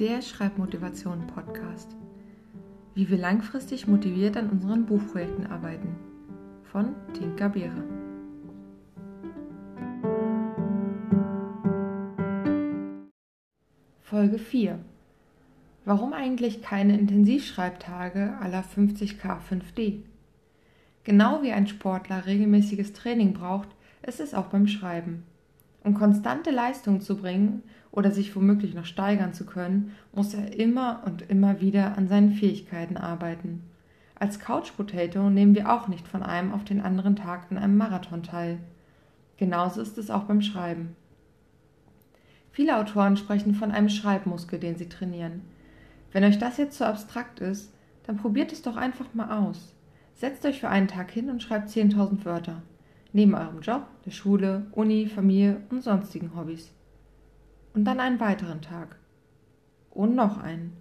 der Schreibmotivation Podcast. Wie wir langfristig motiviert an unseren Buchprojekten arbeiten. Von Tinka Beere. Folge 4. Warum eigentlich keine Intensivschreibtage aller 50k5D? Genau wie ein Sportler regelmäßiges Training braucht, ist es auch beim Schreiben. Um konstante Leistung zu bringen oder sich womöglich noch steigern zu können, muss er immer und immer wieder an seinen Fähigkeiten arbeiten. Als Couch Potato nehmen wir auch nicht von einem auf den anderen Tag an einem Marathon teil. Genauso ist es auch beim Schreiben. Viele Autoren sprechen von einem Schreibmuskel, den sie trainieren. Wenn euch das jetzt zu abstrakt ist, dann probiert es doch einfach mal aus. Setzt euch für einen Tag hin und schreibt 10.000 Wörter neben eurem Job, der Schule, Uni, Familie und sonstigen Hobbys. Und dann einen weiteren Tag. Und noch einen.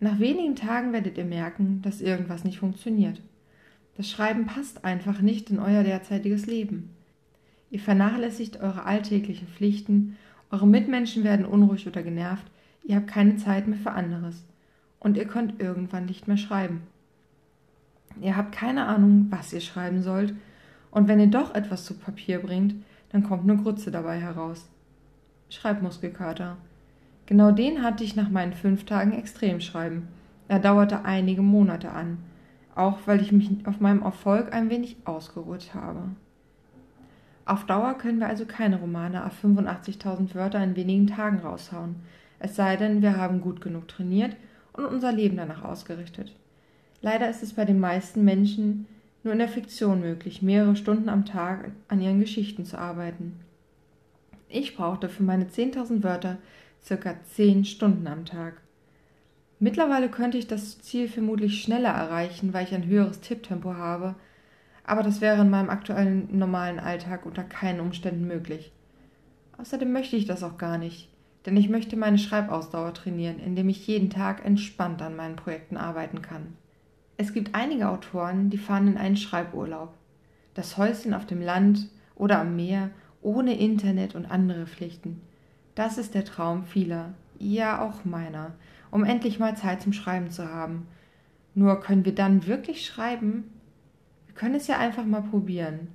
Nach wenigen Tagen werdet ihr merken, dass irgendwas nicht funktioniert. Das Schreiben passt einfach nicht in euer derzeitiges Leben. Ihr vernachlässigt eure alltäglichen Pflichten, eure Mitmenschen werden unruhig oder genervt, ihr habt keine Zeit mehr für anderes und ihr könnt irgendwann nicht mehr schreiben. Ihr habt keine Ahnung, was ihr schreiben sollt und wenn ihr doch etwas zu Papier bringt, dann kommt nur Grütze dabei heraus. Schreibmuskelkater. Genau den hatte ich nach meinen fünf Tagen Extremschreiben. Er dauerte einige Monate an, auch weil ich mich auf meinem Erfolg ein wenig ausgeruht habe. Auf Dauer können wir also keine Romane auf 85.000 Wörter in wenigen Tagen raushauen, es sei denn, wir haben gut genug trainiert und unser Leben danach ausgerichtet. Leider ist es bei den meisten Menschen nur in der Fiktion möglich, mehrere Stunden am Tag an ihren Geschichten zu arbeiten. Ich brauchte für meine 10.000 Wörter circa 10 Stunden am Tag. Mittlerweile könnte ich das Ziel vermutlich schneller erreichen, weil ich ein höheres Tipptempo habe, aber das wäre in meinem aktuellen normalen Alltag unter keinen Umständen möglich. Außerdem möchte ich das auch gar nicht, denn ich möchte meine Schreibausdauer trainieren, indem ich jeden Tag entspannt an meinen Projekten arbeiten kann. Es gibt einige Autoren, die fahren in einen Schreiburlaub. Das Häuschen auf dem Land oder am Meer, ohne Internet und andere Pflichten. Das ist der Traum vieler, ja auch meiner, um endlich mal Zeit zum Schreiben zu haben. Nur können wir dann wirklich schreiben? Wir können es ja einfach mal probieren.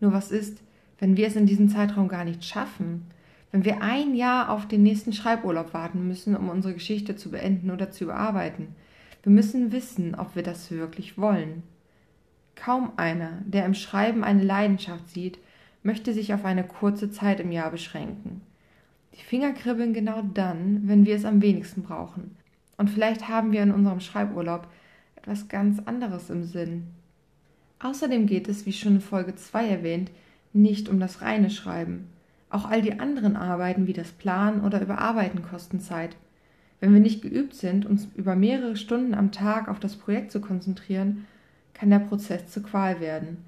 Nur was ist, wenn wir es in diesem Zeitraum gar nicht schaffen? Wenn wir ein Jahr auf den nächsten Schreiburlaub warten müssen, um unsere Geschichte zu beenden oder zu überarbeiten? Wir müssen wissen, ob wir das wirklich wollen. Kaum einer, der im Schreiben eine Leidenschaft sieht, möchte sich auf eine kurze Zeit im Jahr beschränken. Die Finger kribbeln genau dann, wenn wir es am wenigsten brauchen. Und vielleicht haben wir in unserem Schreiburlaub etwas ganz anderes im Sinn. Außerdem geht es, wie schon in Folge 2 erwähnt, nicht um das reine Schreiben. Auch all die anderen Arbeiten wie das Planen oder Überarbeiten kosten Zeit. Wenn wir nicht geübt sind, uns über mehrere Stunden am Tag auf das Projekt zu konzentrieren, kann der Prozess zur Qual werden.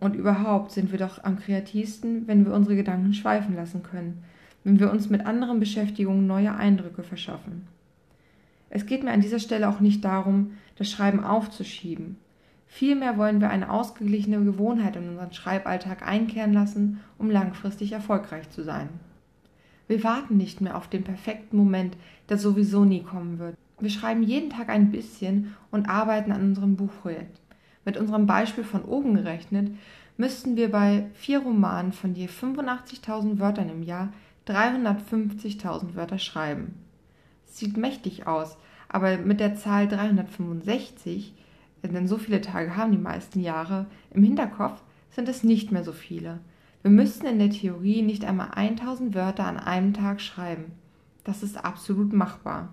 Und überhaupt sind wir doch am kreativsten, wenn wir unsere Gedanken schweifen lassen können, wenn wir uns mit anderen Beschäftigungen neue Eindrücke verschaffen. Es geht mir an dieser Stelle auch nicht darum, das Schreiben aufzuschieben. Vielmehr wollen wir eine ausgeglichene Gewohnheit in unseren Schreiballtag einkehren lassen, um langfristig erfolgreich zu sein. Wir warten nicht mehr auf den perfekten Moment, der sowieso nie kommen wird. Wir schreiben jeden Tag ein bisschen und arbeiten an unserem Buchprojekt. Mit unserem Beispiel von oben gerechnet, müssten wir bei vier Romanen von je 85.000 Wörtern im Jahr 350.000 Wörter schreiben. Sieht mächtig aus, aber mit der Zahl 365, denn so viele Tage haben die meisten Jahre, im Hinterkopf sind es nicht mehr so viele. Wir müssten in der Theorie nicht einmal 1000 Wörter an einem Tag schreiben. Das ist absolut machbar.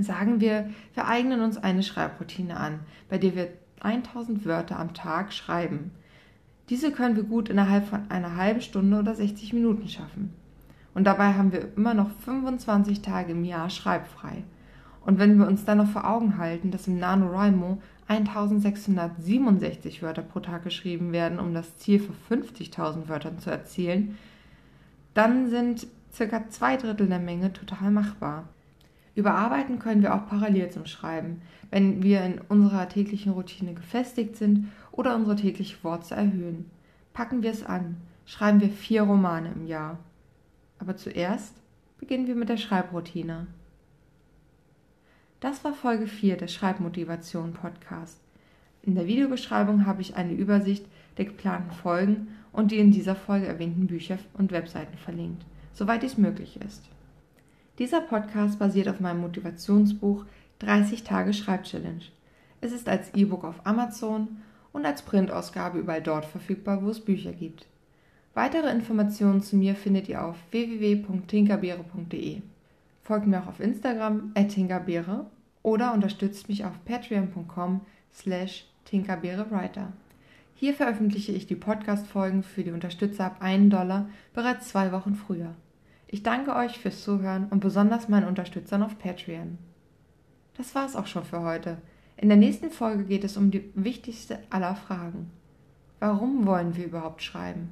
Sagen wir, wir eignen uns eine Schreibroutine an, bei der wir 1000 Wörter am Tag schreiben. Diese können wir gut innerhalb von einer halben Stunde oder 60 Minuten schaffen. Und dabei haben wir immer noch 25 Tage im Jahr schreibfrei. Und wenn wir uns dann noch vor Augen halten, dass im NaNoWriMo 1667 Wörter pro Tag geschrieben werden, um das Ziel von 50.000 Wörtern zu erzielen, dann sind circa zwei Drittel der Menge total machbar. Überarbeiten können wir auch parallel zum Schreiben, wenn wir in unserer täglichen Routine gefestigt sind oder unsere tägliche Worte erhöhen. Packen wir es an, schreiben wir vier Romane im Jahr. Aber zuerst beginnen wir mit der Schreibroutine. Das war Folge 4 des Schreibmotivation Podcast. In der Videobeschreibung habe ich eine Übersicht der geplanten Folgen und die in dieser Folge erwähnten Bücher und Webseiten verlinkt, soweit dies möglich ist. Dieser Podcast basiert auf meinem Motivationsbuch 30 Tage Schreibchallenge. Es ist als E-Book auf Amazon und als Printausgabe überall dort verfügbar, wo es Bücher gibt. Weitere Informationen zu mir findet ihr auf www.tinkerbeere.de. Folgt mir auch auf Instagram @tinkerbeere oder unterstützt mich auf patreon.com slash tinkerbeerewriter. Hier veröffentliche ich die Podcast-Folgen für die Unterstützer ab 1 Dollar bereits zwei Wochen früher. Ich danke euch fürs Zuhören und besonders meinen Unterstützern auf Patreon. Das war's auch schon für heute. In der nächsten Folge geht es um die wichtigste aller Fragen. Warum wollen wir überhaupt schreiben?